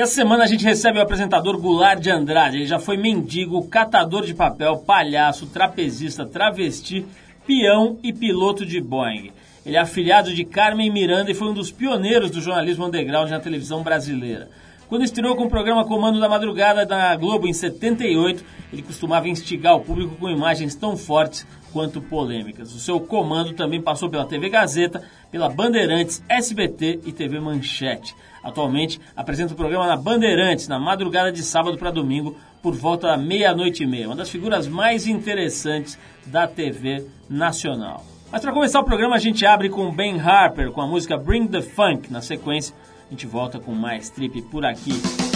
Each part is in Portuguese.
E essa semana a gente recebe o apresentador Goulart de Andrade. Ele já foi mendigo, catador de papel, palhaço, trapezista, travesti, peão e piloto de Boeing. Ele é afiliado de Carmen Miranda e foi um dos pioneiros do jornalismo underground na televisão brasileira. Quando estreou com o programa Comando da Madrugada da Globo em 78, ele costumava instigar o público com imagens tão fortes quanto polêmicas. O seu comando também passou pela TV Gazeta, pela Bandeirantes, SBT e TV Manchete. Atualmente apresenta o programa na Bandeirantes, na madrugada de sábado para domingo, por volta da meia-noite e meia. Uma das figuras mais interessantes da TV nacional. Mas para começar o programa, a gente abre com Ben Harper, com a música Bring the Funk. Na sequência, a gente volta com mais trip por aqui.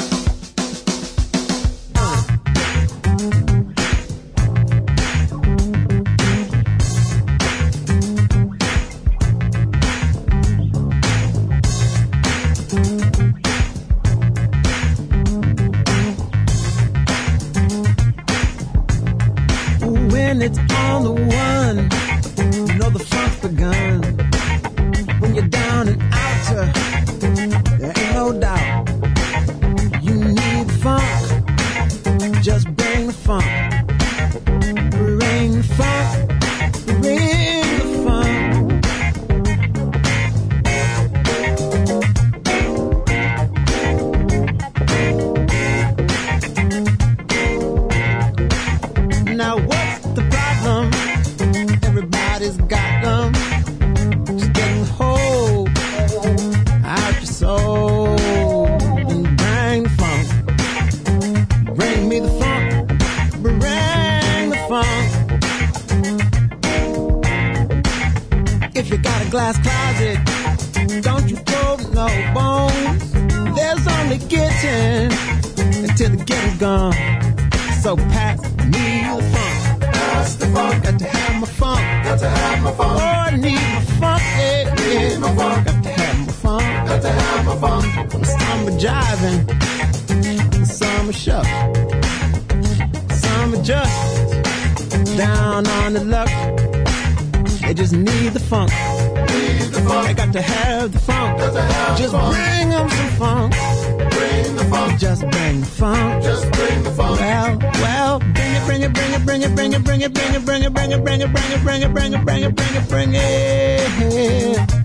it, bring it, bring it, bring it, bring it, bring it, bring it, bring it.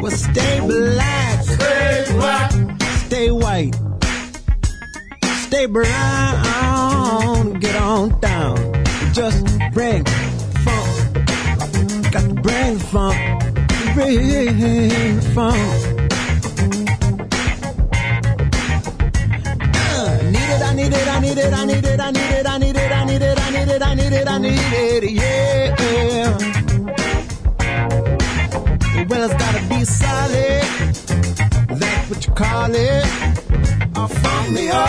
Well, stay black. Stay black. Stay white. Stay brown. call it. Oh, funk me up,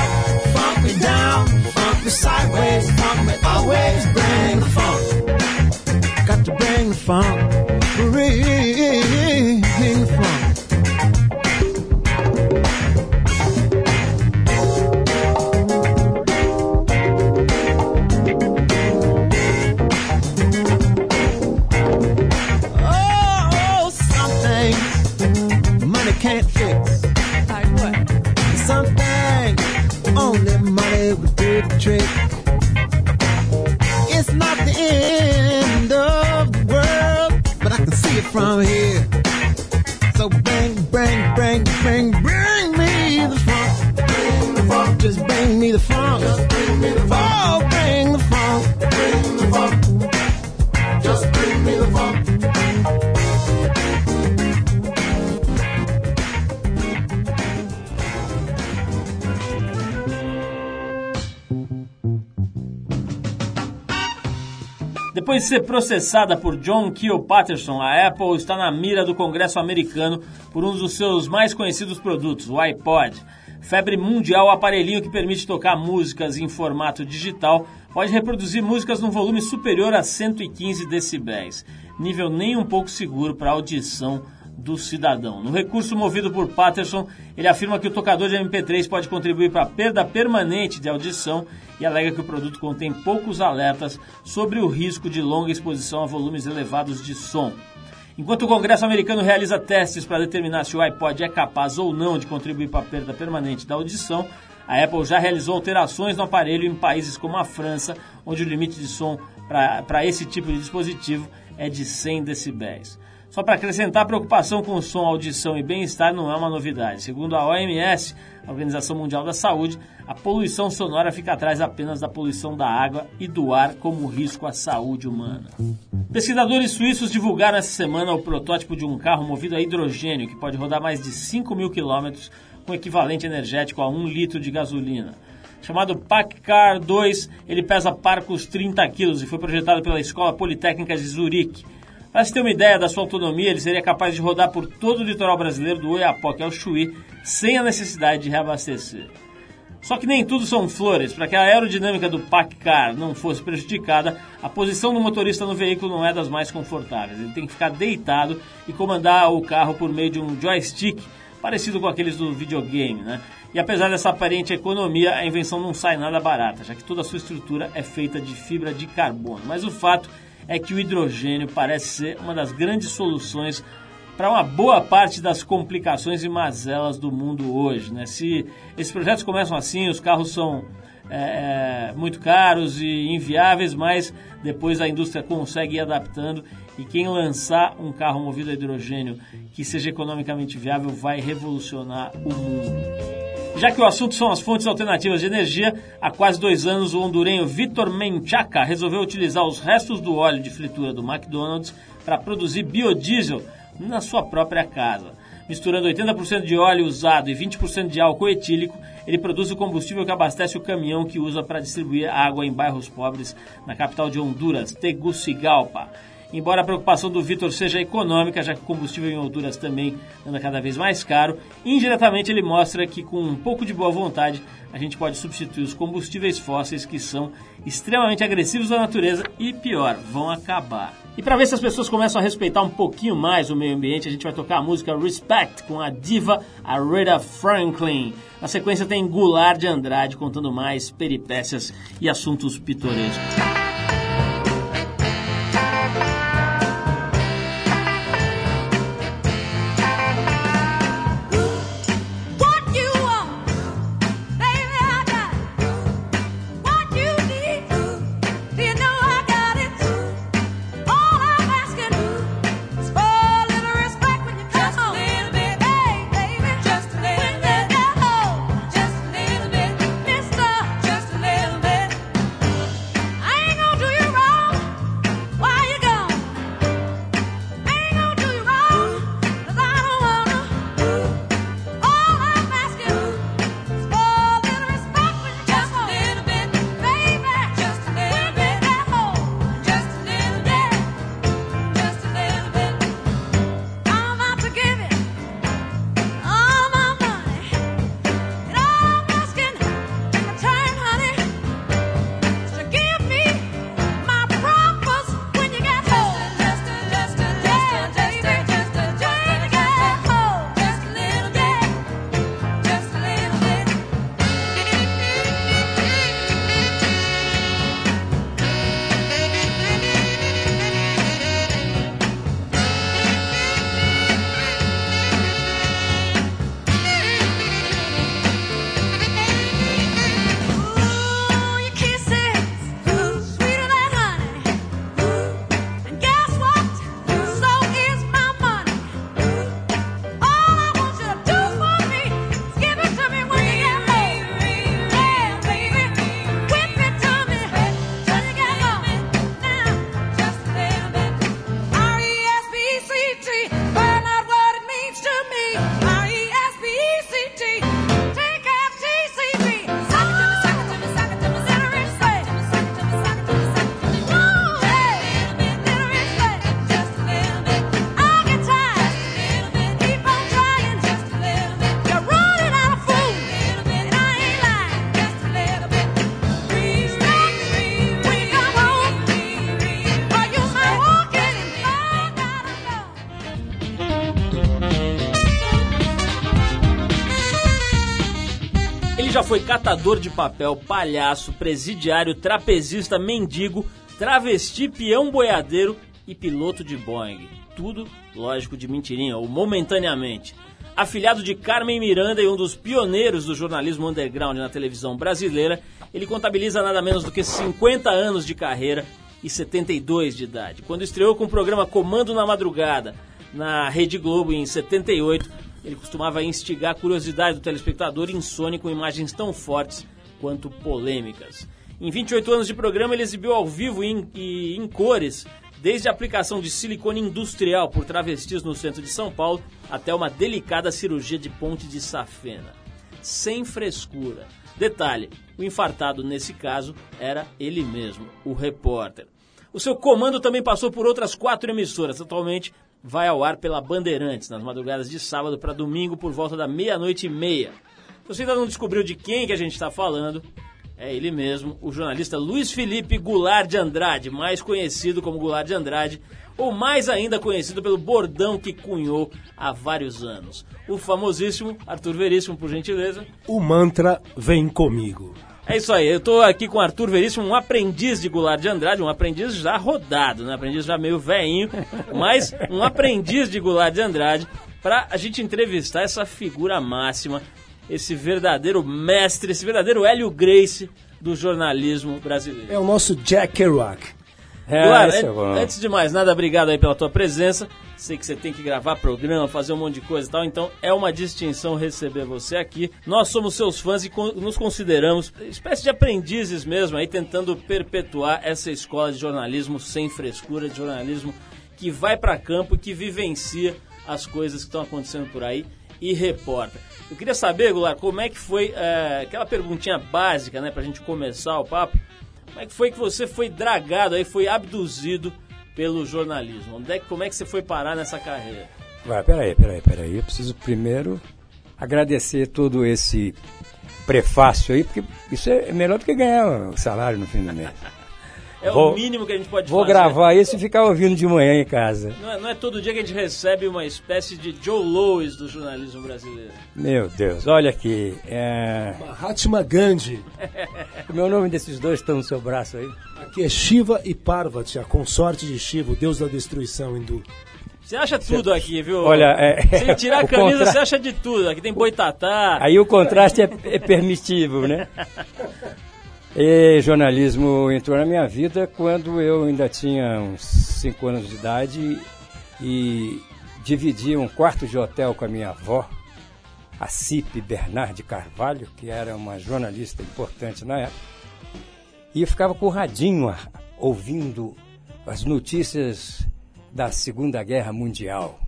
funk me down, funk me sideways, funk me always. Bring the funk. Got to bring the funk. Bring the funk. Ser processada por John Keel Patterson, a Apple está na mira do Congresso americano por um dos seus mais conhecidos produtos, o iPod. Febre mundial, o aparelhinho que permite tocar músicas em formato digital pode reproduzir músicas num volume superior a 115 decibéis, nível nem um pouco seguro para audição do cidadão. No recurso movido por Patterson, ele afirma que o tocador de MP3 pode contribuir para a perda permanente de audição e alega que o produto contém poucos alertas sobre o risco de longa exposição a volumes elevados de som. Enquanto o Congresso americano realiza testes para determinar se o iPod é capaz ou não de contribuir para a perda permanente da audição, a Apple já realizou alterações no aparelho em países como a França, onde o limite de som para esse tipo de dispositivo é de 100 decibéis. Só para acrescentar, preocupação com som, audição e bem-estar não é uma novidade. Segundo a OMS, a Organização Mundial da Saúde, a poluição sonora fica atrás apenas da poluição da água e do ar como risco à saúde humana. Pesquisadores suíços divulgaram essa semana o protótipo de um carro movido a hidrogênio que pode rodar mais de 5 mil quilômetros com equivalente energético a 1 litro de gasolina. Chamado PACCAR 2, ele pesa parcos 30 quilos e foi projetado pela Escola Politécnica de Zurique. Para se ter uma ideia da sua autonomia, ele seria capaz de rodar por todo o litoral brasileiro do Oiapoque ao Chuí sem a necessidade de reabastecer. Só que nem tudo são flores. Para que a aerodinâmica do Packard não fosse prejudicada, a posição do motorista no veículo não é das mais confortáveis. Ele tem que ficar deitado e comandar o carro por meio de um joystick, parecido com aqueles do videogame, né? E apesar dessa aparente economia, a invenção não sai nada barata, já que toda a sua estrutura é feita de fibra de carbono. Mas o fato é que o hidrogênio parece ser uma das grandes soluções para uma boa parte das complicações e mazelas do mundo hoje. Né? Se esses projetos começam assim, os carros são é, é, muito caros e inviáveis, mas depois a indústria consegue ir adaptando e quem lançar um carro movido a hidrogênio que seja economicamente viável vai revolucionar o mundo. Já que o assunto são as fontes alternativas de energia, há quase dois anos o hondurenho Vitor Menchaca resolveu utilizar os restos do óleo de fritura do McDonald's para produzir biodiesel na sua própria casa. Misturando 80% de óleo usado e 20% de álcool etílico, ele produz o combustível que abastece o caminhão que usa para distribuir água em bairros pobres na capital de Honduras, Tegucigalpa. Embora a preocupação do Vitor seja econômica, já que o combustível em Honduras também anda cada vez mais caro, indiretamente ele mostra que com um pouco de boa vontade a gente pode substituir os combustíveis fósseis que são extremamente agressivos à natureza e pior, vão acabar. E para ver se as pessoas começam a respeitar um pouquinho mais o meio ambiente, a gente vai tocar a música Respect com a diva Aretha Franklin. Na sequência tem Goulart de Andrade contando mais peripécias e assuntos pitorescos. Foi catador de papel, palhaço, presidiário, trapezista, mendigo, travesti, peão boiadeiro e piloto de Boeing. tudo, lógico, de mentirinha, ou momentaneamente. Afilhado de Carmen Miranda e um dos pioneiros do jornalismo underground na televisão brasileira, ele contabiliza nada menos do que 50 anos de carreira e 72 de idade. Quando estreou com o programa Comando na Madrugada, na Rede Globo em 78, ele costumava instigar a curiosidade do telespectador insônico com imagens tão fortes quanto polêmicas. Em 28 anos de programa, ele exibiu ao vivo e em, em cores Desde a aplicação de silicone industrial por travestis no centro de São Paulo até uma delicada cirurgia de ponte de safena. Sem frescura. Detalhe: o infartado nesse caso era ele mesmo, o repórter. O seu comando também passou por outras quatro emissoras. Atualmente vai ao ar pela Bandeirantes, nas madrugadas de sábado para domingo, por volta da meia-noite e meia. Você ainda não descobriu de quem que a gente está falando, é ele mesmo, o jornalista Luiz Felipe Goulart de Andrade, mais conhecido como Goulart de Andrade, ou mais ainda conhecido pelo bordão que cunhou há vários anos. O famosíssimo Arthur Veríssimo, por gentileza. O mantra vem comigo. É isso aí, eu estou aqui com Arthur Veríssimo, um aprendiz de Goulart de Andrade, um aprendiz já rodado, né? Um aprendiz já meio veinho, mas um aprendiz de Goulart de Andrade, para a gente entrevistar essa figura máxima esse verdadeiro mestre, esse verdadeiro Hélio Grace do jornalismo brasileiro. É o nosso Jack Kerouac. É, Duar, é antes de mais nada, obrigado aí pela tua presença. Sei que você tem que gravar programa, fazer um monte de coisa e tal, então é uma distinção receber você aqui. Nós somos seus fãs e nos consideramos espécie de aprendizes mesmo, aí tentando perpetuar essa escola de jornalismo sem frescura, de jornalismo que vai para campo e que vivencia as coisas que estão acontecendo por aí e reporta. Eu queria saber, Goulart, como é que foi é, aquela perguntinha básica, né, pra gente começar o papo. Como é que foi que você foi dragado aí, foi abduzido pelo jornalismo? Onde é, como é que você foi parar nessa carreira? Vai, peraí, peraí, peraí. Eu preciso primeiro agradecer todo esse prefácio aí, porque isso é melhor do que ganhar o salário no fim do mês. É vou, o mínimo que a gente pode vou fazer. Vou gravar isso e ficar ouvindo de manhã em casa. Não é, não é, todo dia que a gente recebe uma espécie de Joe Louis do jornalismo brasileiro. Meu Deus, olha aqui. É... Mahatma Gandhi. o meu nome desses dois estão no seu braço aí. Aqui é Shiva e Parvati, a consorte de Shiva, o deus da destruição hindu. Você acha tudo aqui, viu? Olha, é, Se tirar a camisa, contra... você acha de tudo. Aqui tem boitatá. Aí o contraste é, é permitivo, né? E jornalismo entrou na minha vida quando eu ainda tinha uns 5 anos de idade e dividia um quarto de hotel com a minha avó, a Cipe Bernard Carvalho, que era uma jornalista importante na época. E eu ficava com o radinho ouvindo as notícias da Segunda Guerra Mundial.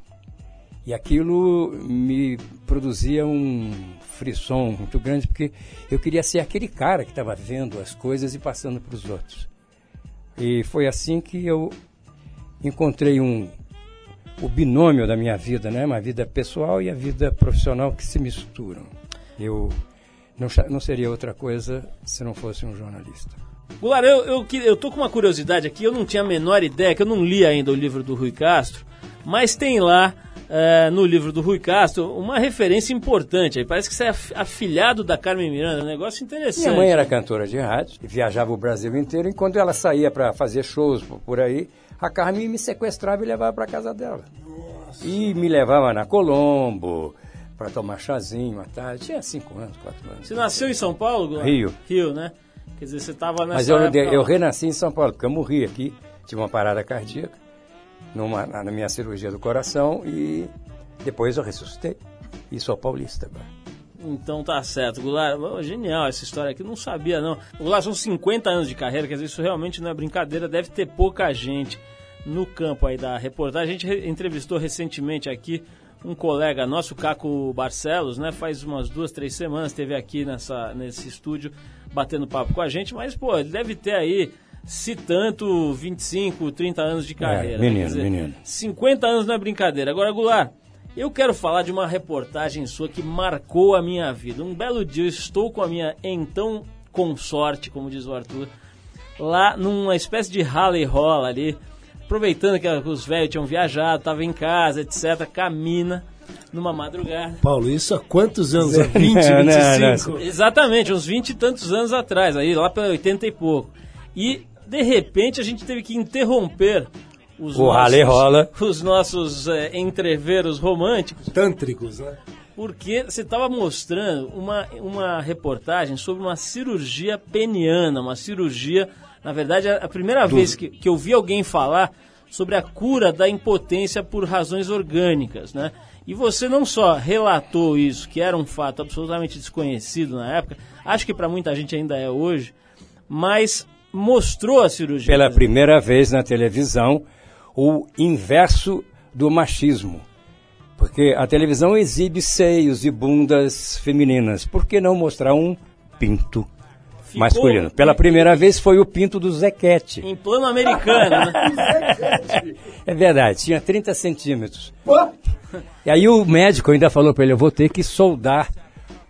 E aquilo me produzia um frisson muito grande, porque eu queria ser aquele cara que estava vendo as coisas e passando para os outros. E foi assim que eu encontrei um, o binômio da minha vida, né? Uma vida pessoal e a vida profissional que se misturam. Eu não, não seria outra coisa se não fosse um jornalista. Goulart, eu, eu, eu tô com uma curiosidade aqui, eu não tinha a menor ideia, que eu não li ainda o livro do Rui Castro, mas tem lá é, no livro do Rui Castro uma referência importante. Aí parece que você é afilhado da Carmen Miranda, um negócio interessante. Minha mãe era cantora de rádio, viajava o Brasil inteiro, e quando ela saía para fazer shows por aí, a Carmen me sequestrava e levava para casa dela. Nossa. E me levava na Colombo, para tomar chazinho à tarde. Tinha cinco anos, quatro anos. Você nasceu em São Paulo? Rio. Rio, né? Quer dizer, você estava nessa Mas eu, época... eu renasci em São Paulo, porque eu morri aqui, tive uma parada cardíaca numa, na minha cirurgia do coração e depois eu ressuscitei. E sou paulista agora. Então tá certo, Goulart. Oh, genial essa história aqui, não sabia não. Goulart, são 50 anos de carreira, quer dizer, isso realmente não é brincadeira, deve ter pouca gente no campo aí da reportagem. A gente entrevistou recentemente aqui um colega nosso, Caco Barcelos, né? Faz umas duas, três semanas, esteve aqui nessa, nesse estúdio batendo papo com a gente, mas, pô, ele deve ter aí se tanto 25, 30 anos de é, carreira. É, menino, dizer, menino. 50 anos não é brincadeira. Agora, Goulart, eu quero falar de uma reportagem sua que marcou a minha vida. Um belo dia eu estou com a minha então consorte, como diz o Arthur, lá numa espécie de rala e rola ali, aproveitando que os velhos tinham viajado, estava em casa, etc., camina numa madrugada. Paulo, isso há quantos anos? Há 20, 25? não, não. Exatamente, uns 20 e tantos anos atrás, aí lá para 80 e pouco. E de repente a gente teve que interromper os O rally rola. os nossos é, entreveros românticos, Tântricos, né? porque você estava mostrando uma, uma reportagem sobre uma cirurgia peniana, uma cirurgia, na verdade, a a primeira vez que, que eu vi alguém falar sobre a cura da impotência por razões orgânicas, né? E você não só relatou isso, que era um fato absolutamente desconhecido na época, acho que para muita gente ainda é hoje, mas mostrou a cirurgia. Pela primeira vez na televisão, o inverso do machismo. Porque a televisão exibe seios e bundas femininas. Por que não mostrar um pinto Ficou masculino? Pela primeira vez foi o pinto do Zequete. Em plano americano, né? É verdade, tinha 30 centímetros. E aí o médico ainda falou para ele, eu vou ter que soldar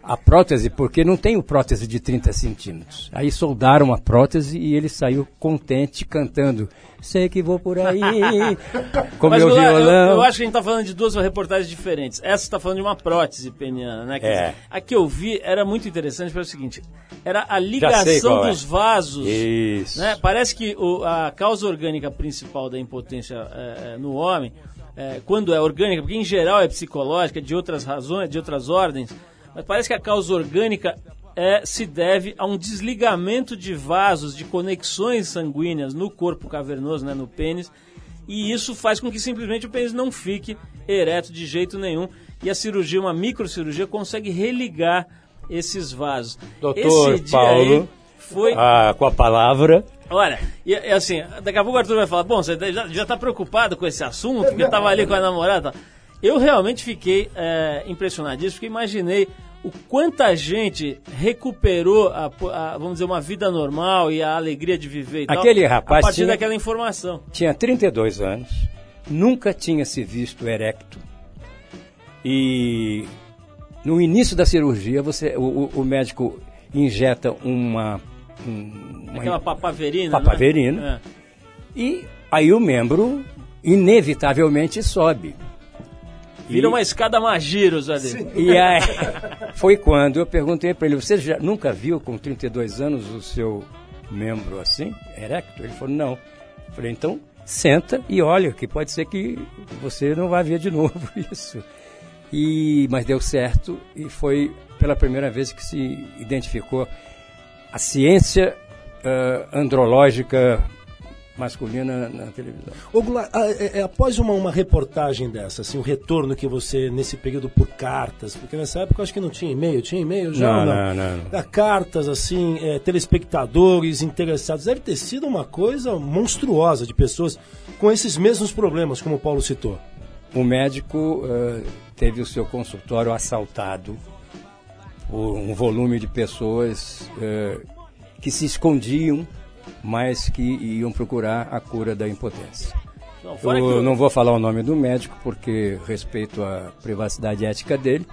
a prótese, porque não tenho prótese de 30 centímetros. Aí soldaram a prótese e ele saiu contente cantando. Sei que vou por aí, com Mas meu Goulart, eu, violão. eu acho que a gente está falando de duas reportagens diferentes. Essa está falando de uma prótese peniana, né? Quer É. a que eu vi era muito interessante pelo seguinte: era a ligação é. dos vasos. Isso. né? Parece que o- a causa orgânica principal da impotência é, é, no homem, é, quando é orgânica, porque em geral é psicológica, de outras razões, de outras ordens, mas parece que a causa orgânica é, se deve a um desligamento de vasos, de conexões sanguíneas no corpo cavernoso, né, no pênis, e isso faz com que simplesmente o pênis não fique ereto de jeito nenhum. E a cirurgia, uma microcirurgia, consegue religar esses vasos. Doutor Esse Paulo, foi ah, com a palavra. Olha, e, e assim, daqui a pouco o Arthur vai falar, bom, você já, já tá preocupado com esse assunto, porque eu tava ali com a namorada. e tal." Eu realmente fiquei é, impressionadíssimo, porque imaginei o quanta gente recuperou, a, a, vamos dizer, uma vida normal e a alegria de viver e tal, Aquele rapaz a partir tinha- daquela informação. Tinha 32 anos, nunca tinha se visto erecto. E no início da cirurgia, você, o, o- o médico injeta uma. um- uma- Aquela papaverina, Papaverina. né? E aí o membro, inevitavelmente, sobe. Vira E- uma escada magiros ali. E aí, foi quando eu perguntei para ele: Você já nunca viu com 32 anos o seu membro assim, erecto? Ele falou: Não. Eu falei: Então, senta e olha, que pode ser que você não vá ver de novo isso. E, mas deu certo e foi pela primeira vez que se identificou a ciência ah, andrológica masculina na televisão. Ô, Goulart, ah, é- é, após uma, uma reportagem dessa, assim, o retorno que você, nesse período por cartas, porque nessa época eu acho que não tinha e-mail, tinha e-mail já? Não, não, não, não. Ah, Cartas, assim, é, telespectadores interessados, deve ter sido uma coisa monstruosa de pessoas com esses mesmos problemas, como o Paulo citou. O médico eh, teve o seu consultório assaltado por um volume de pessoas eh, que se escondiam, mas que iam procurar a cura da impotência. Não, Eu não vou falar o nome do médico porque respeito a privacidade ética dele,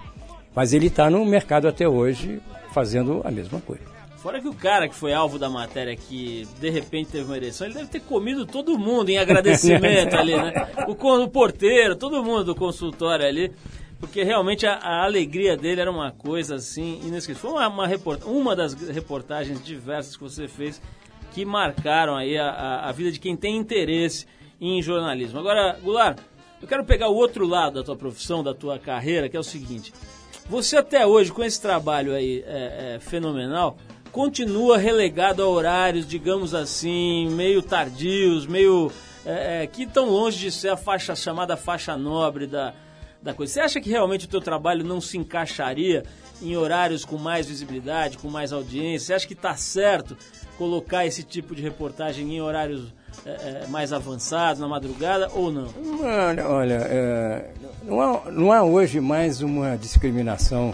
mas ele está no mercado até hoje fazendo a mesma coisa. Fora que o cara que foi alvo da matéria que de repente teve uma ereção, ele deve ter comido todo mundo em agradecimento ali, né? O, o porteiro, todo mundo do consultório ali. Porque realmente a, a alegria dele era uma coisa assim inesquecível. Foi uma, uma, uma das reportagens diversas que você fez que marcaram aí a, a- a vida de quem tem interesse em jornalismo. Agora, Goulart, eu quero pegar o outro lado da tua profissão, da tua carreira, que é o seguinte. Você até hoje, com esse trabalho aí é, é, fenomenal, continua relegado a horários, digamos assim, meio tardios, meio. é, é, que estão longe de ser a faixa chamada faixa nobre da, da coisa. Você acha que realmente o teu trabalho não se encaixaria em horários com mais visibilidade, com mais audiência? Você acha que está certo colocar esse tipo de reportagem em horários é, é, mais avançados, na madrugada, ou não? Olha, olha é, não, há, não há hoje mais uma discriminação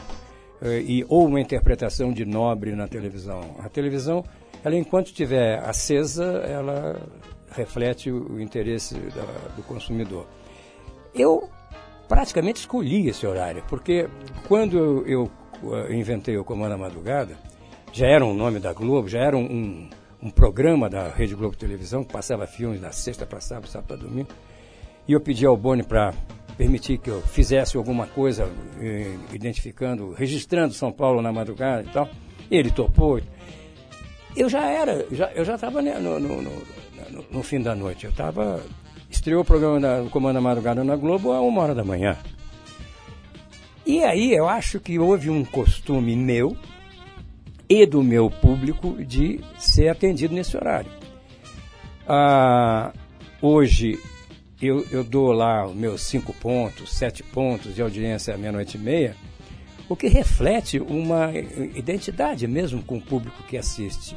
é, e, ou uma interpretação de nobre na televisão. A televisão, ela enquanto estiver acesa, ela reflete o, interesse da- do consumidor. Eu praticamente escolhi esse horário, porque quando eu, eu, eh, inventei o Comando da Madrugada, já era um nome da Globo, já era um, um, um programa da Rede Globo Televisão, que passava filmes da sexta para sábado, sábado para domingo, e eu pedi ao Boni para permitir que eu fizesse alguma coisa eh, identificando, registrando São Paulo na madrugada e tal. Ele topou. Eu já era, já, eu já estava no, no, no- no- fim da noite, eu estava estreou o programa da, do Comando da Madrugada na Globo a uma hora da manhã. E aí eu acho que houve um costume meu e do meu público de ser atendido nesse horário. Ah, hoje eu, eu dou lá os meus cinco pontos, sete pontos de audiência à meia-noite e meia, o que reflete uma identidade mesmo com o público que assiste.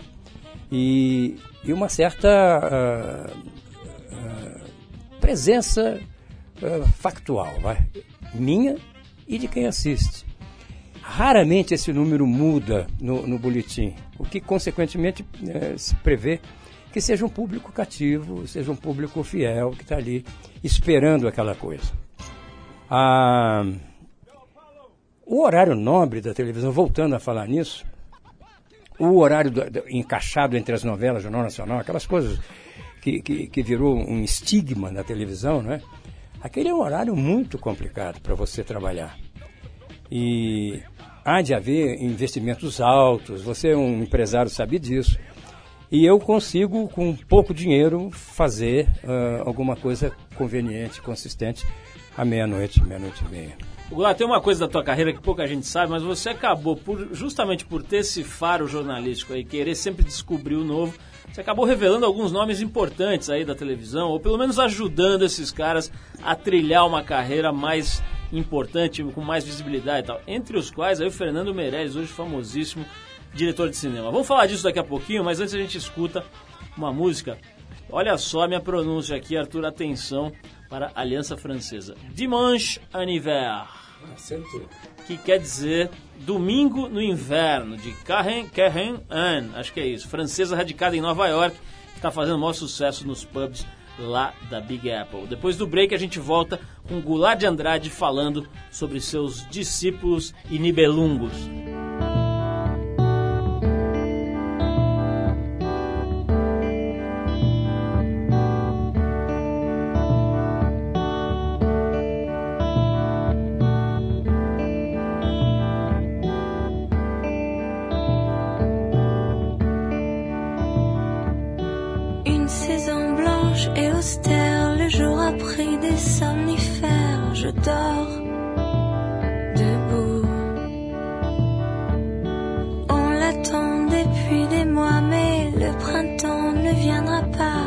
E, e uma certa uh, uh, presença uh, factual, vai? minha e de quem assiste. Raramente esse número muda no, no boletim, o que consequentemente eh, se prevê que seja um público cativo, seja um público fiel que está ali esperando aquela coisa. Ah, o horário nobre da televisão, voltando a falar nisso, o horário do, do, encaixado entre as novelas, Jornal Nacional, aquelas coisas que, que, que virou um estigma na televisão, não é? Aquele é um horário muito complicado para você trabalhar. E há de haver investimentos altos, você é um empresário, sabe disso. E eu consigo, com pouco dinheiro, fazer uh, alguma coisa conveniente, consistente, à meia-noite, meia-noite e meia. Goulart, tem uma coisa da tua carreira que pouca gente sabe, mas você acabou, por, justamente por ter esse faro jornalístico aí, querer sempre descobrir o novo, você acabou revelando alguns nomes importantes aí da televisão, ou pelo menos ajudando esses caras a trilhar uma carreira mais importante, com mais visibilidade e tal. Entre os quais aí o Fernando Meirelles, hoje famosíssimo diretor de cinema. Vamos falar disso daqui a pouquinho, mas antes a gente escuta uma música. Olha só a minha pronúncia aqui, Arthur, atenção para a Aliança Francesa. Dimanche en hiver. Que quer dizer Domingo no Inverno, de Karen, Karen Anne, acho que é isso. Francesa radicada em Nova York, que está fazendo maior sucesso nos pubs lá da Big Apple. Depois do break a gente volta com Goulart de Andrade falando sobre seus discípulos e nibelungos. dort debout. On l'attend depuis des mois, mais le printemps ne viendra pas.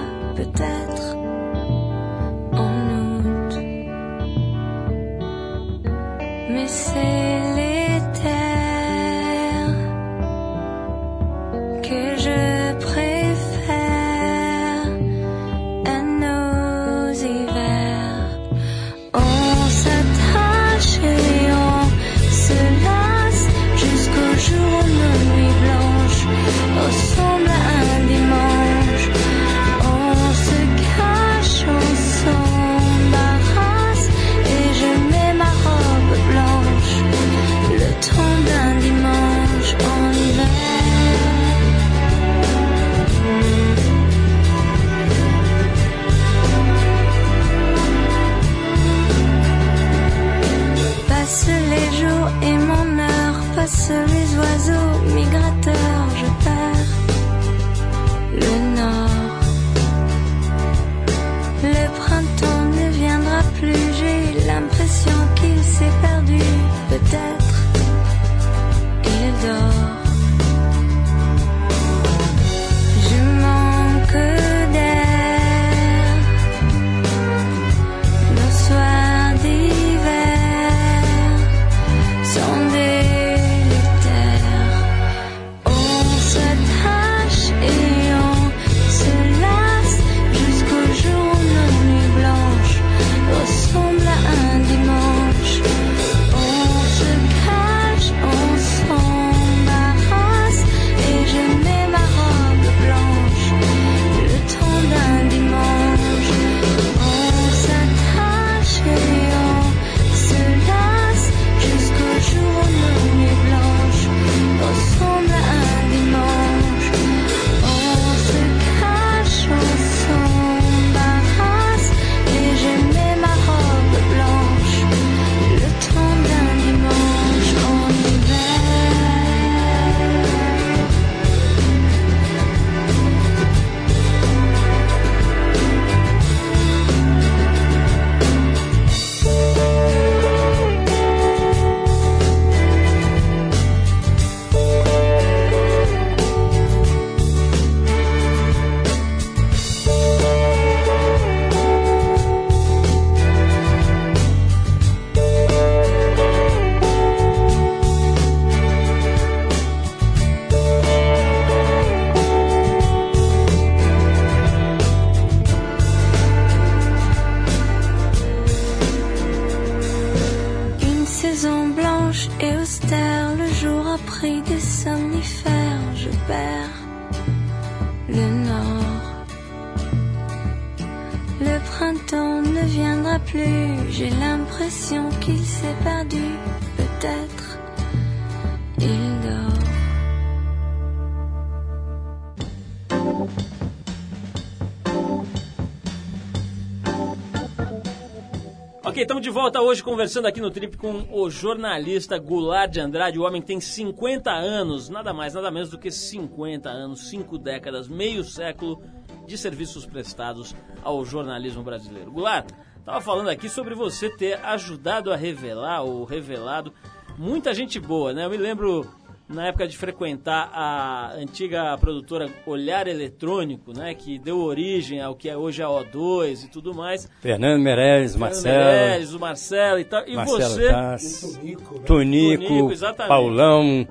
Ok, estamos de volta hoje conversando aqui no Trip com o jornalista Goulart de Andrade, o homem tem 50 anos, nada mais, nada menos do que 50 anos, 5 décadas, meio século de serviços prestados ao jornalismo brasileiro. Goulart, estava falando aqui sobre você ter ajudado a revelar ou revelado muita gente boa, né? Eu me lembro na época de frequentar a antiga produtora Olhar Eletrônico, né, que deu origem ao que é hoje a O2 e tudo mais. Fernando Meirelles, Marcelo. Meirelles, o Marcelo e tal. E Marcelo você, Tassi, Tonico, né? Tonico, exatamente. Paulão.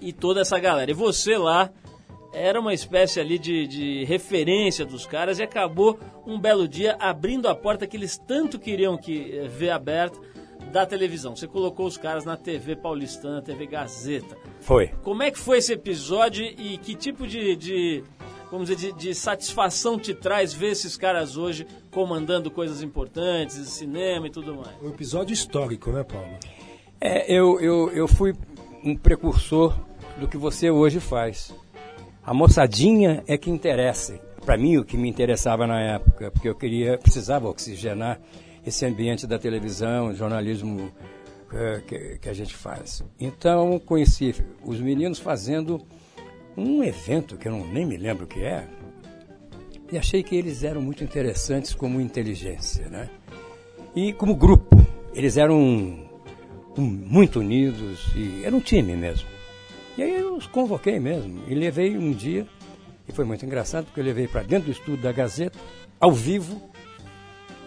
e toda essa galera. E você lá era uma espécie ali de, de referência dos caras e acabou um belo dia abrindo a porta que eles tanto queriam que eh, ver aberta da televisão. Você colocou os caras na TV paulistana, TV Gazeta. Foi. Como é que foi esse episódio e que tipo de, de vamos dizer, de, de satisfação te traz ver esses caras hoje comandando coisas importantes, cinema e tudo mais? Um episódio histórico, né, Paulo? É, eu, eu, eu fui um precursor do que você hoje faz. A moçadinha é que interessa. Para mim, o que me interessava na época, porque eu queria, precisava oxigenar esse ambiente da televisão, jornalismo eh, que, que a gente faz. Então, conheci os meninos fazendo um evento que eu não, nem me lembro o que é, e achei que eles eram muito interessantes como inteligência, né? E como grupo, eles eram muito unidos e era um time mesmo. E aí eu os convoquei mesmo e levei um dia, e foi muito engraçado porque eu levei para dentro do estúdio da Gazeta, ao vivo.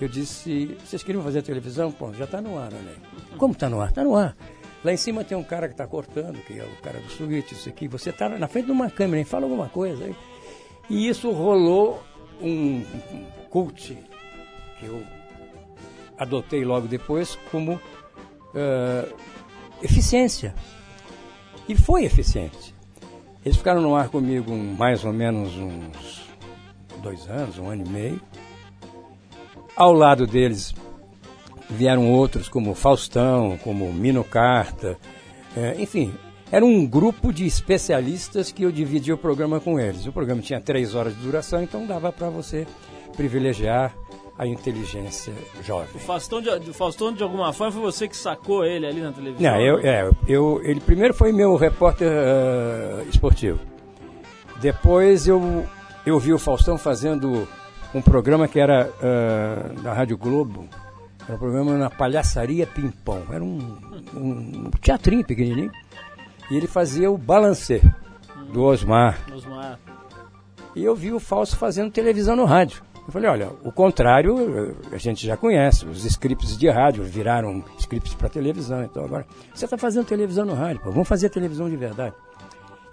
Eu disse: vocês queriam fazer televisão? Pô, já está no ar, aí. Como está no ar? Está no ar. Lá em cima tem um cara que está cortando, que é o cara do switch, isso aqui. Você está na frente de uma câmera, hein? fala alguma coisa aí. E isso rolou um, cult que eu adotei logo depois como eh, eficiência. E foi eficiente. Eles ficaram no ar comigo mais ou menos uns dois anos, um ano e meio. Ao lado deles vieram outros como Faustão, como Mino Carta, eh, enfim, era um grupo de especialistas que eu dividia o programa com eles. O programa tinha três horas de duração, então dava para você privilegiar a inteligência jovem. O Faustão, de, o Faustão, de alguma forma, foi você que sacou ele ali na televisão? Não, eu, é, eu, ele primeiro foi meu repórter eh, esportivo. Depois eu, eu vi o Faustão fazendo um programa que era eh, da Rádio Globo. Era um programa na Palhaçaria Pimpão. Era um, um teatrinho pequenininho. E ele fazia o balancê do Osmar. Osmar. E eu vi o Fausto fazendo televisão no rádio. Eu falei, olha, o contrário eh, a gente já conhece. Os scripts de rádio viraram scripts para televisão. Então agora, você está fazendo televisão no rádio, pô, vamos fazer televisão de verdade.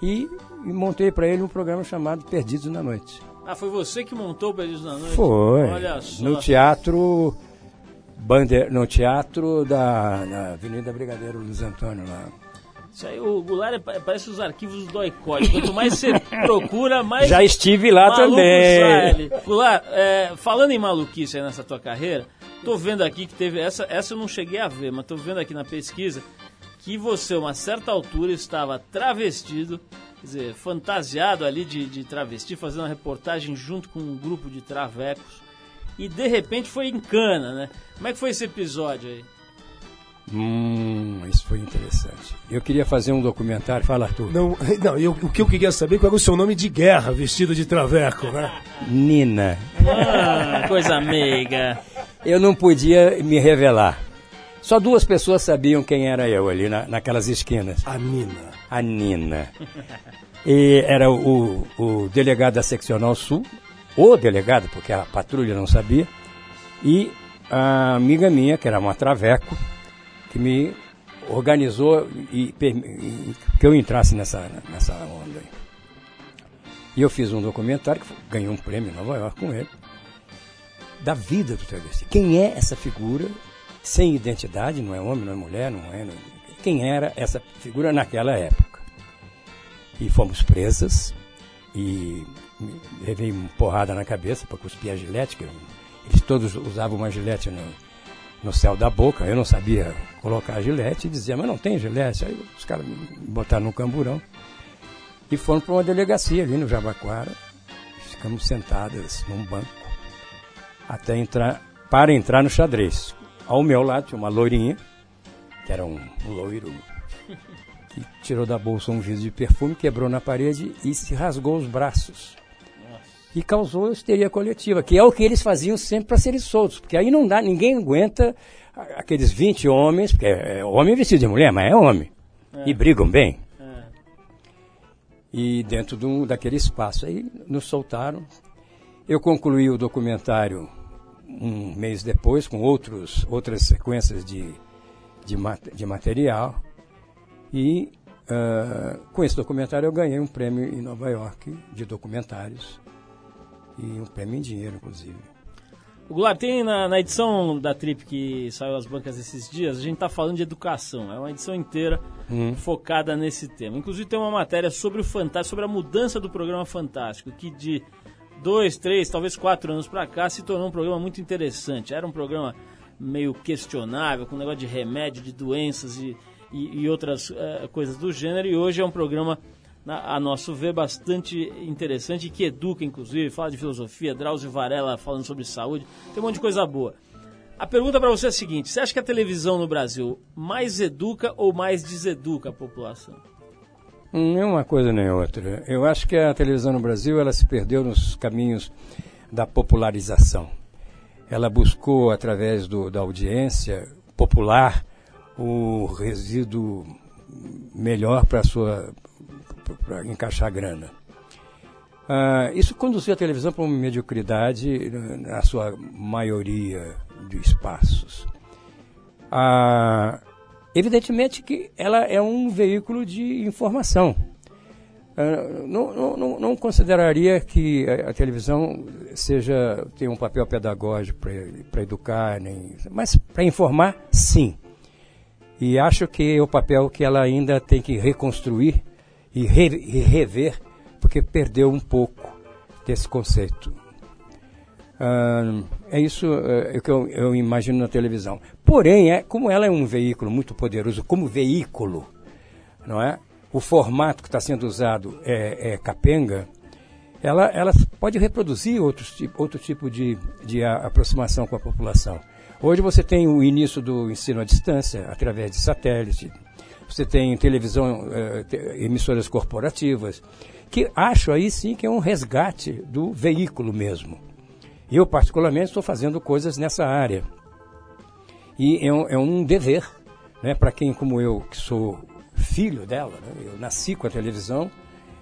E, e montei para ele um programa chamado Perdidos na Noite. Ah, foi você que montou o Perdidos na Noite? Foi. Olha só. No teatro. Bander, no teatro da na Avenida Brigadeiro Luiz Antônio lá. Isso aí, o Goulart é, pa- parece os arquivos do ICOD. Quanto mais você procura, mais. Já estive lá também. sai ali. Goulart, é, falando em maluquice aí nessa tua carreira, tô vendo aqui que teve. Essa, essa eu não cheguei a ver, mas tô vendo aqui na pesquisa que você, a uma certa altura, estava travestido, quer dizer, fantasiado ali de, de travesti, fazendo uma reportagem junto com um grupo de travecos. E de repente foi em cana, né? Como é que foi esse episódio aí? Hum, isso foi interessante. Eu queria fazer um documentário. Fala, Arthur. Não, não eu, o que eu queria saber qual era o seu nome de guerra vestido de traveco, né? Nina. Ah, coisa meiga. Eu não podia me revelar. Só duas pessoas sabiam quem era eu ali na, naquelas esquinas. A Nina. A Nina. E era o, o delegado da Seccional Sul, o delegado, porque a patrulha não sabia, e a amiga minha, que era uma traveco, que me organizou e, e que eu entrasse nessa, nessa onda. aí. E eu fiz um documentário, que ganhei um prêmio em Nova York com ele, da vida do travesti. Quem é essa figura sem identidade, não é homem, não é mulher, não é. não- Quem era essa figura naquela época? e fomos presas e levei uma porrada na cabeça para cuspir a gilete, que eles todos usavam uma gilete no, no céu da boca, eu não sabia colocar a gilete e dizia, mas não tem gilete. Aí os caras me botaram no camburão e foram para uma delegacia ali no Jabaquara. Ficamos sentadas num banco até entrar, para entrar no xadrez. Ao meu lado tinha uma loirinha, que era um loiro, que tirou da bolsa um vidro de perfume, quebrou na parede e se rasgou os braços. E causou histeria coletiva, que é o que eles faziam sempre para serem soltos, porque aí não dá, ninguém aguenta aqueles 20 homens, porque é, é homem vestido de mulher, mas é homem, é. e brigam bem. É. E dentro do, daquele espaço aí nos soltaram. Eu concluí o documentário um mês depois, com outros, outras sequências de, de, de material. E uh, com esse documentário eu ganhei um prêmio em Nova York de documentários. E um prêmio em dinheiro, inclusive. O Goulart, tem na, na, edição da Trip que saiu às bancas esses dias, a gente está falando de educação. É uma edição inteira hum. focada nesse tema. Inclusive tem uma matéria sobre o Fantástico, sobre a mudança do programa Fantástico, que de dois, três, talvez quatro anos para cá, se tornou um programa muito interessante. Era um programa meio questionável, com negócio de remédio, de doenças e, e, e outras uh, coisas do gênero, e hoje é um programa, na, a nosso ver, bastante interessante que educa, inclusive, fala de filosofia, Drauzio Varela falando sobre saúde, tem um monte de coisa boa. A pergunta para você é a seguinte: você acha que a televisão no Brasil mais educa ou mais deseduca a população? Nem uma coisa nem outra. Eu acho que a televisão no Brasil ela se perdeu nos caminhos da popularização. Ela buscou, através do, da audiência popular, o resíduo melhor para sua para encaixar grana. Ah, isso conduziu a televisão para uma mediocridade na sua maioria de espaços. Ah, Evidentemente que ela é um veículo de informação. Uh, não, não, não, consideraria que a, a, televisão seja tem um papel pedagógico para educar, nem, mas para informar, sim. E acho que é o papel que ela ainda tem que reconstruir e, re, e rever, porque perdeu um pouco desse conceito. Uh, é isso uh, que eu, eu, imagino na televisão. Porém, é, como ela é um veículo muito poderoso, como veículo, não é? O formato que está sendo usado é, é capenga. Ela, ela, pode reproduzir outros, outro tipo de, de aproximação com a população. Hoje você tem o início do ensino à distância, através de satélite. Você tem televisão, uh, emissoras corporativas, que acho aí sim que é um resgate do veículo mesmo. Eu, particularmente, estou fazendo coisas nessa área. E é um, é um dever, né, para quem como eu, que sou filho dela, né, eu nasci com a televisão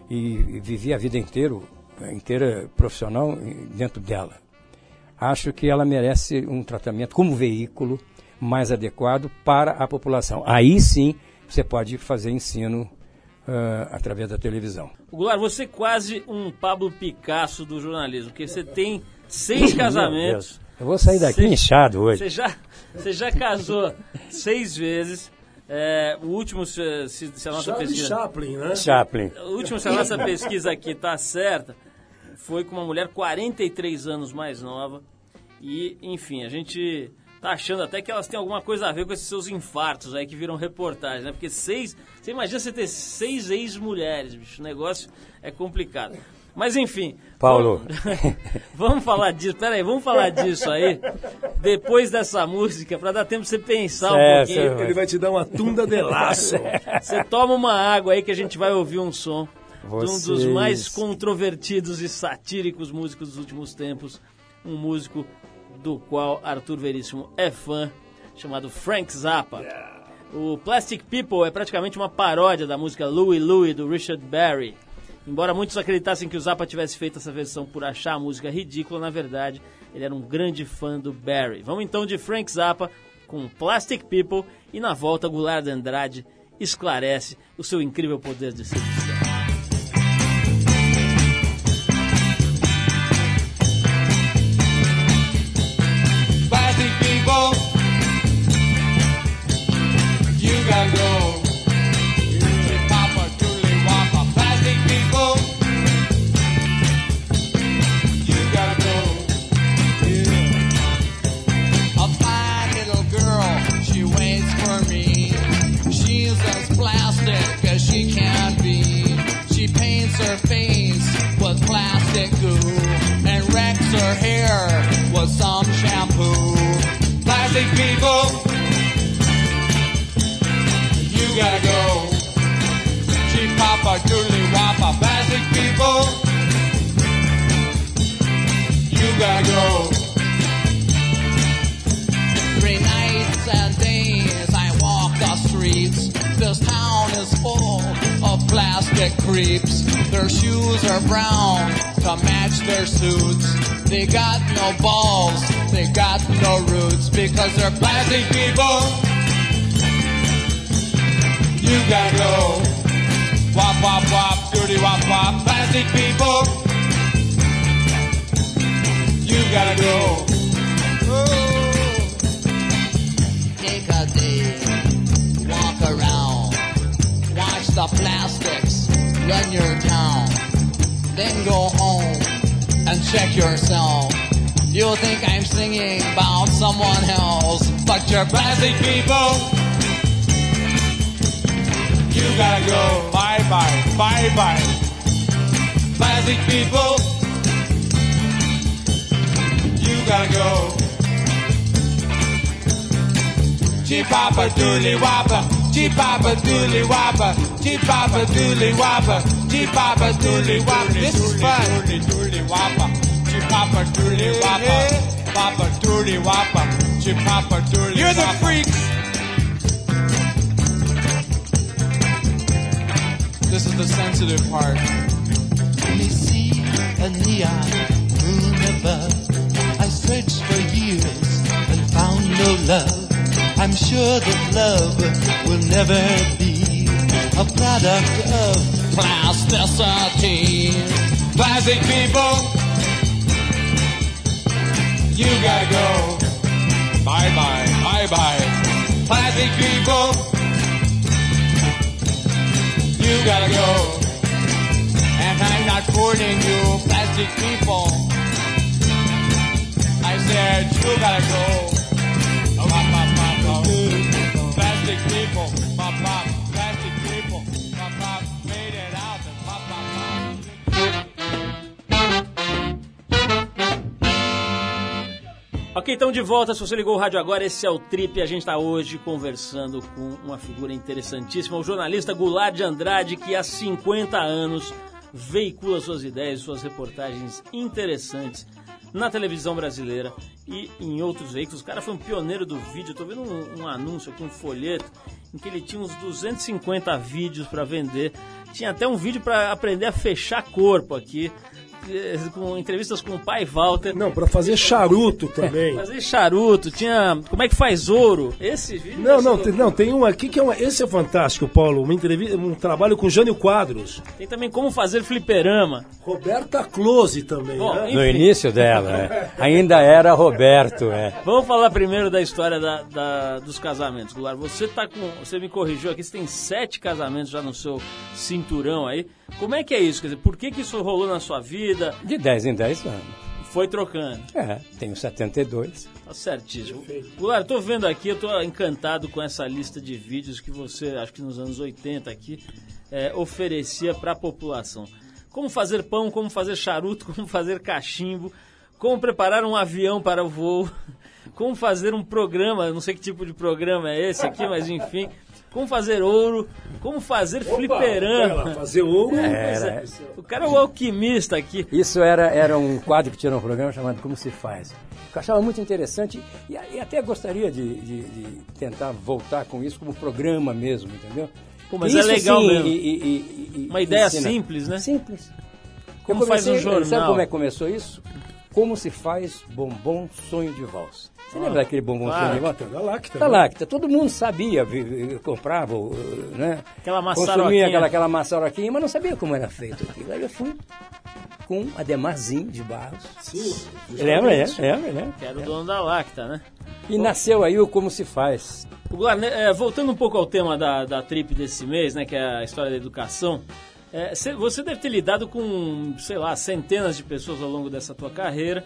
e, e vivi a vida inteira, inteira profissional dentro dela. Acho que ela merece um tratamento como veículo mais adequado para a população. Aí sim você pode fazer ensino uh, através da televisão. Goulart, você é quase um Pablo Picasso do jornalismo, porque você tem seis casamentos. Eu vou sair daqui inchado hoje. Você já, você já casou seis vezes. É, o último, se, se, a nossa Charlie pesquisa. Chaplin, né? Chaplin. O último, se a nossa pesquisa aqui está certa, foi com uma mulher 43 anos mais nova. E, enfim, a gente tá achando até que elas têm alguma coisa a ver com esses seus infartos aí que viram reportagem, né? Porque seis. Você imagina você ter seis ex-mulheres, bicho. O negócio é complicado. Mas enfim. Paulo. Vamos, vamos falar disso. Peraí, vamos falar disso aí. Depois dessa música, para dar tempo pra você pensar um pouquinho. Ele vai te dar uma tunda de laço. Você toma uma água aí que a gente vai ouvir um som Vocês... de um dos mais controvertidos e satíricos músicos dos últimos tempos. Um músico do qual Arthur Veríssimo é fã, chamado Frank Zappa. O Plastic People é praticamente uma paródia da música Louie Louie do Richard Berry. Embora muitos acreditassem que o Zappa tivesse feito essa versão por achar a música ridícula, na verdade, ele era um grande fã do Barry. Vamos então de Frank Zappa com Plastic People e na volta Goulart Andrade esclarece o seu incrível poder de sedução. But people. You gotta go. Bye bye, bye bye. Plastic people. You gotta go. Chipapa doodly wappa, chipapa doodly wappa, chipapa doodly wappa, chipapa doodly wappa. This is fun. Doodly doodly wappa, chipapa doodly wappa, papa doodly wappa, chipapa doodly You're the freaks. This is the sensitive part. me see a neon moon above. I searched for years and found no love. I'm sure that love will never be a product of plasticity. Plastic people, you gotta go. Bye bye, bye bye. Plastic people, you gotta go. And I'm not fooling you, plastic people. I said you gotta go. Oh, plastic people, pop, pop. Ok, então de volta, se você ligou o rádio agora, esse é o Trip. A gente está hoje conversando com uma figura interessantíssima, o jornalista Goulart de Andrade, que há 50 anos veicula suas ideias, suas reportagens interessantes na televisão brasileira e em outros veículos. O cara foi um pioneiro do vídeo. Estou vendo um, um anúncio aqui, um folheto, em que ele tinha uns 250 vídeos para vender. Tinha até um vídeo para aprender a fechar corpo aqui, com entrevistas com o pai Walter. Não, pra fazer charuto também. Fazer charuto, tinha. Como é que faz ouro? Esse vídeo. Não, não, tem, não, tem um aqui que é um. Esse é fantástico, Paulo. Uma entrevista, um trabalho com Jânio Quadros. Tem também como fazer fliperama. Roberta Close também. Bom, né? No início dela, é. ainda era Roberto, é. Vamos falar primeiro da história da, da- dos casamentos, Goulart. Você tá com. Você me corrigiu aqui, você tem sete casamentos já no seu cinturão aí. Como é que é isso? Quer dizer, por que, que isso rolou na sua vida? De 10 em 10 anos. Foi trocando. É, tenho 72. Tá certíssimo. Goulart, eu tô vendo aqui, eu tô encantado com essa lista de vídeos que você, acho que nos anos 80 aqui, é, oferecia para a população. Como fazer pão, como fazer charuto, como fazer cachimbo, como preparar um avião para o voo, como fazer um programa, não sei que tipo de programa é esse aqui, mas enfim, como fazer ouro, como fazer pera lá, fliperama. fazer ouro. É, O cara é o alquimista aqui. Isso era, era um quadro que tinha um programa chamado Como Se Faz. Eu achava muito interessante e, e até gostaria de, de- de tentar voltar com isso como programa mesmo, entendeu? Pô, mas é isso, legal sim, mesmo. e- e- e- e Uma ideia ensina. simples, né? Simples. Como Eu faz um comecei- Sabe jornal. como é que começou isso? Como se faz bombom sonho de valsa. Você lembra daquele bombom sonho de valsa? Da Lacta. Da né? Lacta, todo mundo sabia, comprava, né? Aquela maçaroquinha. Consumia aquela, aquela maçaroquinha, mas não sabia como era feito aquilo. Aí eu fui com Ademarzinho de Barros. Sim. Lembra, é? Lembra, né? Que era o dono da Lacta, né? E nasceu aí o Como Se Faz. É, voltando um pouco ao tema da, da trip desse mês, né, que é a história da educação, é, cê- você deve ter lidado com, sei lá, centenas de pessoas ao longo dessa tua carreira.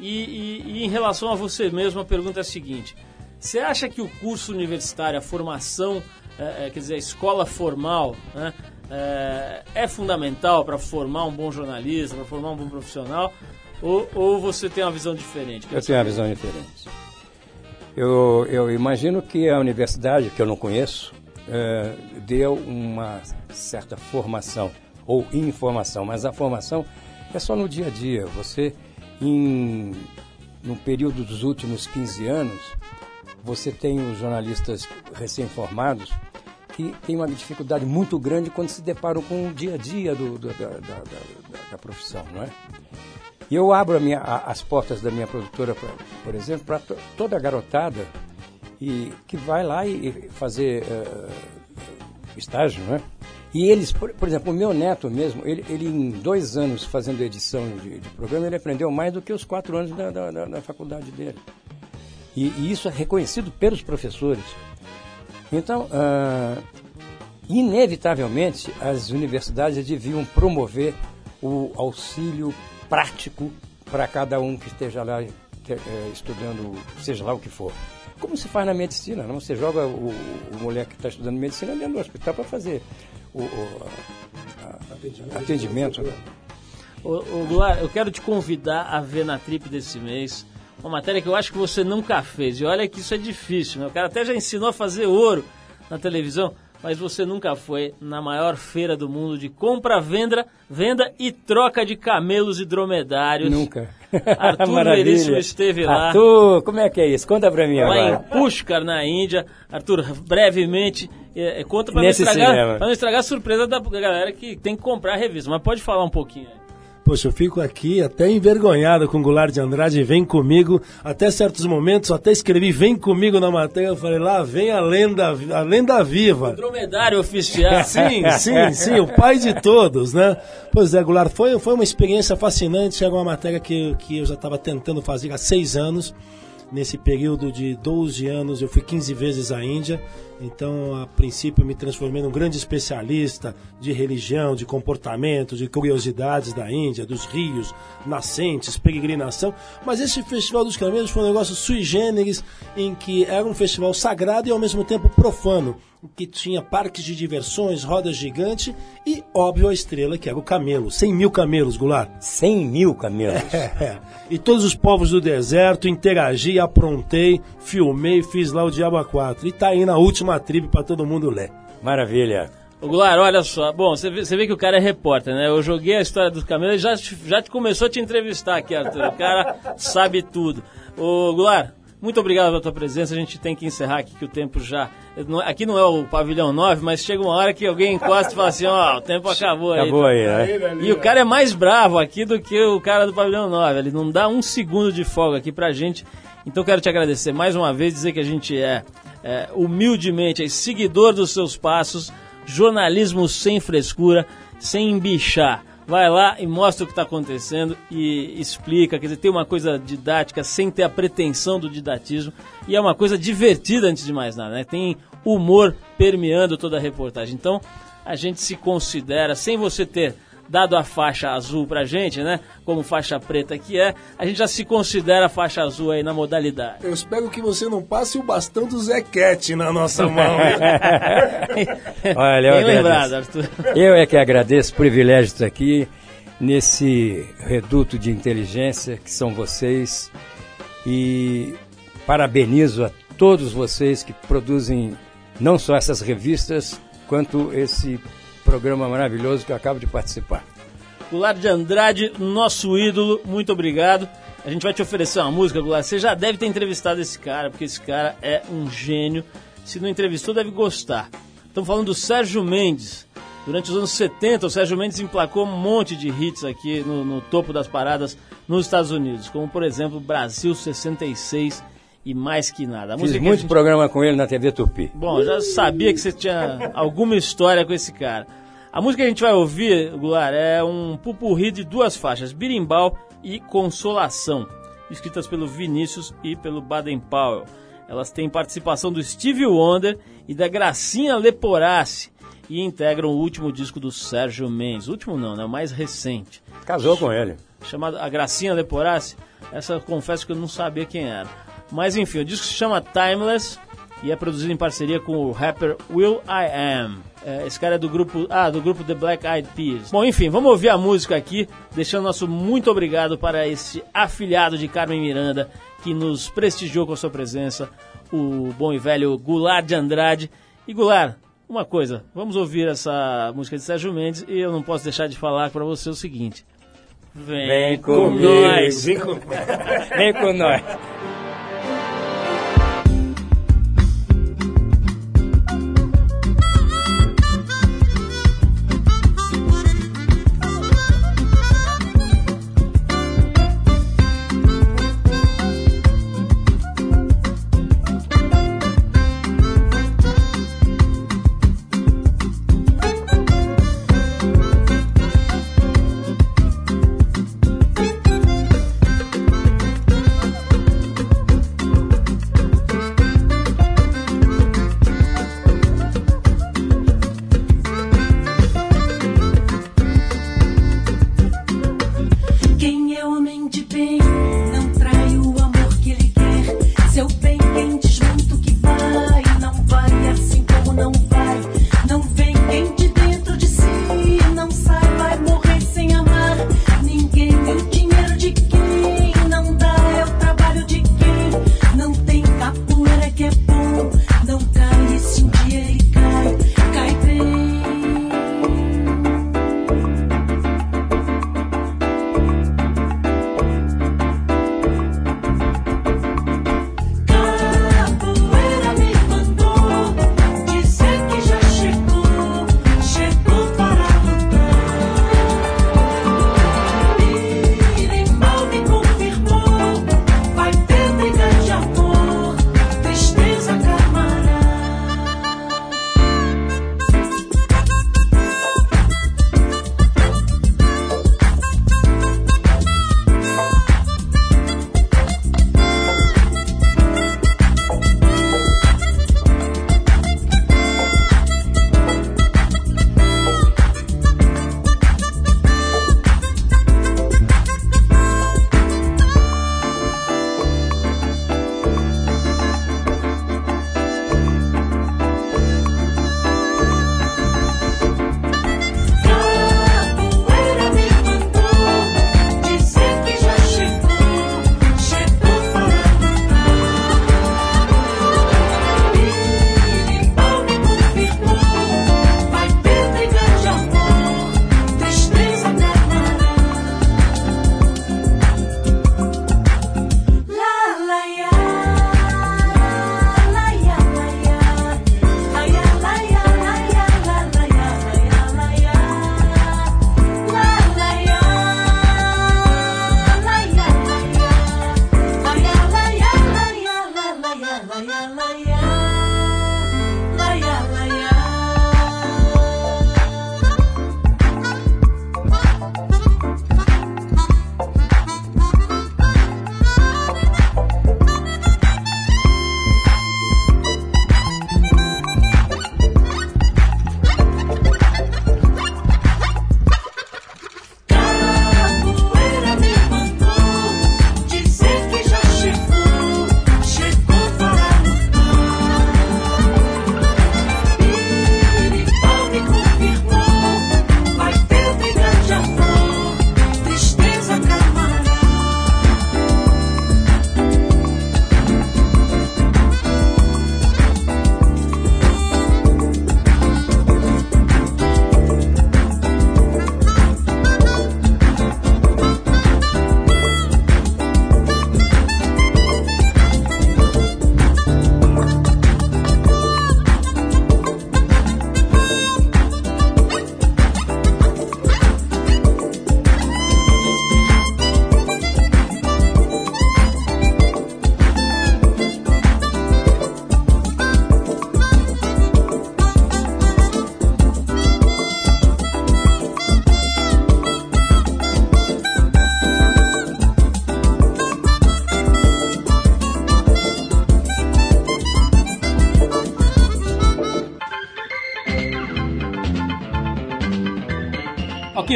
E, e- e em relação a você mesmo, a pergunta é a seguinte: você acha que o curso universitário, a formação, é, é, quer dizer, a escola formal, né, é, é fundamental para formar um bom jornalista, para formar um bom profissional? Ou, ou você tem uma visão diferente? Eu tenho uma visão diferente. Eu, eu imagino que a universidade, que eu não conheço, é, deu uma certa formação ou informação, mas a formação é só no dia a dia. Você, em, no período dos últimos 15 anos, você tem os jornalistas recém-formados que têm uma dificuldade muito grande quando se deparam com o dia a dia do, do, da, da, da, da, profissão, não é? E eu abro minha, a, as portas da minha produtora, pra, por exemplo, para toda a garotada e que vai lá e, fazer uh, estágio, não é? E eles, por, por, exemplo, o meu neto mesmo, ele, ele em dois anos fazendo edição de, de, programa, ele aprendeu mais do que os quatro anos da, da, da faculdade dele. E, e, isso é reconhecido pelos professores. Então, uh, inevitavelmente, as universidades deviam promover o auxílio prático para cada um que esteja lá eh, estudando, seja lá o que for. Como se faz na medicina, não? Você joga o, o moleque que está estudando medicina dentro do hospital para fazer o, o a, a, atendimento. atendimento né? o, o eu quero te convidar a ver na trip desse mês uma matéria que eu acho que você nunca fez. E olha que isso é difícil, né? O cara até já ensinou a fazer ouro na televisão, mas você nunca foi na maior feira do mundo de compra, venda, venda e troca de camelos e dromedários. Nunca. Arthur Veríssimo esteve lá. Arthur, como é que é isso? Conta pra mim lá agora. Lá em Pushkar, na Índia. Arthur, brevemente, é, é conta pra não, estragar, pra não estragar a surpresa da galera que tem que comprar a revista. Mas pode falar um pouquinho aí. Poxa, eu fico aqui até envergonhado com o Goulart de Andrade, vem comigo. Até certos momentos, até escrevi, vem comigo na matéria. Eu falei, lá vem a lenda, a lenda viva. O dromedário oficial. sim, sim, sim, o pai de todos, né? Pois é, Goulart, foi, foi uma experiência fascinante. Chegou uma matéria que, que eu já estava tentando fazer há seis anos. Nesse período de 12 anos, eu fui 15 vezes à Índia. Então, a princípio, me transformei num grande especialista de religião, de comportamento, de curiosidades da Índia, dos rios, nascentes, peregrinação. Mas esse Festival dos Camelos foi um negócio sui generis, em que era um festival sagrado e ao mesmo tempo profano que tinha parques de diversões, rodas gigante e, óbvio, a estrela, que era o camelo. 100 mil camelos, Goulart. 100 mil camelos. É, é. E todos os povos do deserto, interagi, aprontei, filmei, fiz lá o Diabo 4. E tá aí na última tribo para todo mundo ler. Maravilha. Ô, Goulart, olha só. Bom, você vê, vê, que o cara é repórter, né? Eu joguei a história dos camelos e já, já começou a te entrevistar aqui, Arthur. O cara sabe tudo. Ô, Goulart, muito obrigado pela tua presença. A gente tem que encerrar aqui que o tempo já. Aqui não é o pavilhão 9, mas chega uma hora que alguém encosta e fala assim: ó, oh, o tempo acabou aí. Acabou aí, né? E o cara é mais bravo aqui do que o cara do pavilhão 9. Ele não dá um segundo de folga aqui pra gente. Então quero te agradecer mais uma vez, dizer que a gente é, é humildemente é seguidor dos seus passos, jornalismo sem frescura, sem embichar vai lá e mostra o que está acontecendo e explica, quer dizer, tem uma coisa didática sem ter a pretensão do didatismo e é uma coisa divertida antes de mais nada, né? Tem humor permeando toda a reportagem. Então, a gente se considera, sem você ter dado a faixa azul pra gente, né? Como faixa preta que é, a gente já se considera faixa azul aí na modalidade. Eu espero que você não passe o bastão do Zequete na nossa mão. Olha, eu Bem lembrado, Arthur. Eu é que agradeço o privilégio de estar aqui nesse reduto de inteligência que são vocês e parabenizo a todos vocês que produzem não só essas revistas, quanto esse programa maravilhoso que eu acabo de participar. Goulart de Andrade, nosso ídolo, muito obrigado. A gente vai te oferecer uma música, Goulart. Você já deve ter entrevistado esse cara, porque esse cara é um gênio. Se não entrevistou, deve gostar. Estamos falando do Sérgio Mendes. Durante os anos 70, o Sérgio Mendes emplacou um monte de hits aqui no, no topo das paradas nos Estados Unidos, como por exemplo Brasil 66 e mais que nada. A Fiz muito gente... programa com ele na TV Tupi. Bom, já sabia que você tinha alguma história com esse cara. A música que a gente vai ouvir, Goulart, é um pupurri de duas faixas, Birimbau e Consolação, escritas pelo Vinícius e pelo Baden Powell. Elas têm participação do Stevie Wonder e da Gracinha Leporassi e integram o último disco do Sérgio Mendes. O último não, né? O mais recente. Casou com ele. Chamado A Gracinha Leporassi. Essa eu confesso que eu não sabia quem era. Mas enfim, o disco se chama Timeless e é produzido em parceria com o rapper Will I Am. É, esse cara é do grupo, ah, do grupo The Black Eyed Peas. Bom, enfim, vamos ouvir a música aqui, deixando nosso muito obrigado para esse afilhado de Carmen Miranda que nos prestigiou com a sua presença, o bom e velho Goulart de Andrade. E Goulart, uma coisa, vamos ouvir essa música de Sérgio Mendes e eu não posso deixar de falar para você o seguinte. Vem, Vem com comigo. nós. Vem com- Vem com nós.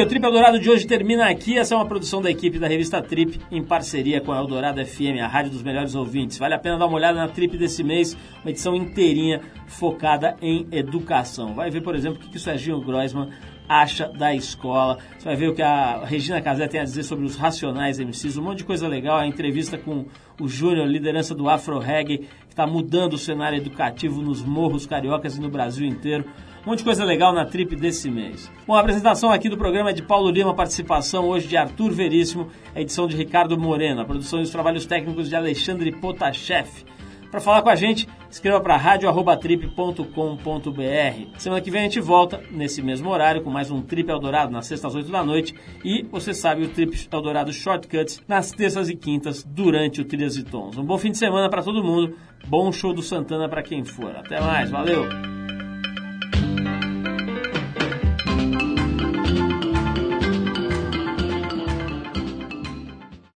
O Trip Eldorado de hoje termina aqui. Essa é uma produção da equipe da revista Trip, em parceria com a Eldorado FM, a rádio dos melhores ouvintes. Vale a pena dar uma olhada na Trip desse mês, uma edição inteirinha focada em educação. Vai ver, por exemplo, o que o Serginho Groisman acha da escola. Você vai ver o que a Regina Casé tem a dizer sobre os racionais MCs, um monte de coisa legal. A entrevista com o Júnior, liderança do Afro Reggae, que está mudando o cenário educativo nos morros cariocas e no Brasil inteiro. Um monte de coisa legal na trip desse mês. Bom, a apresentação aqui do programa é de Paulo Lima, participação hoje de Arthur Veríssimo, a edição de Ricardo Moreno, a produção e os trabalhos técnicos de Alexandre Potashev. Para falar com a gente, escreva para radioarrobatrip.com.br. Semana que vem a gente volta, nesse mesmo horário, com mais um Trip Eldorado, nas sextas às 8 da noite. E, você sabe, o Trip Eldorado Shortcuts, nas terças e quintas, durante o Trilhas e Tons. Um bom fim de semana para todo mundo, bom show do Santana para quem for. Até mais, valeu!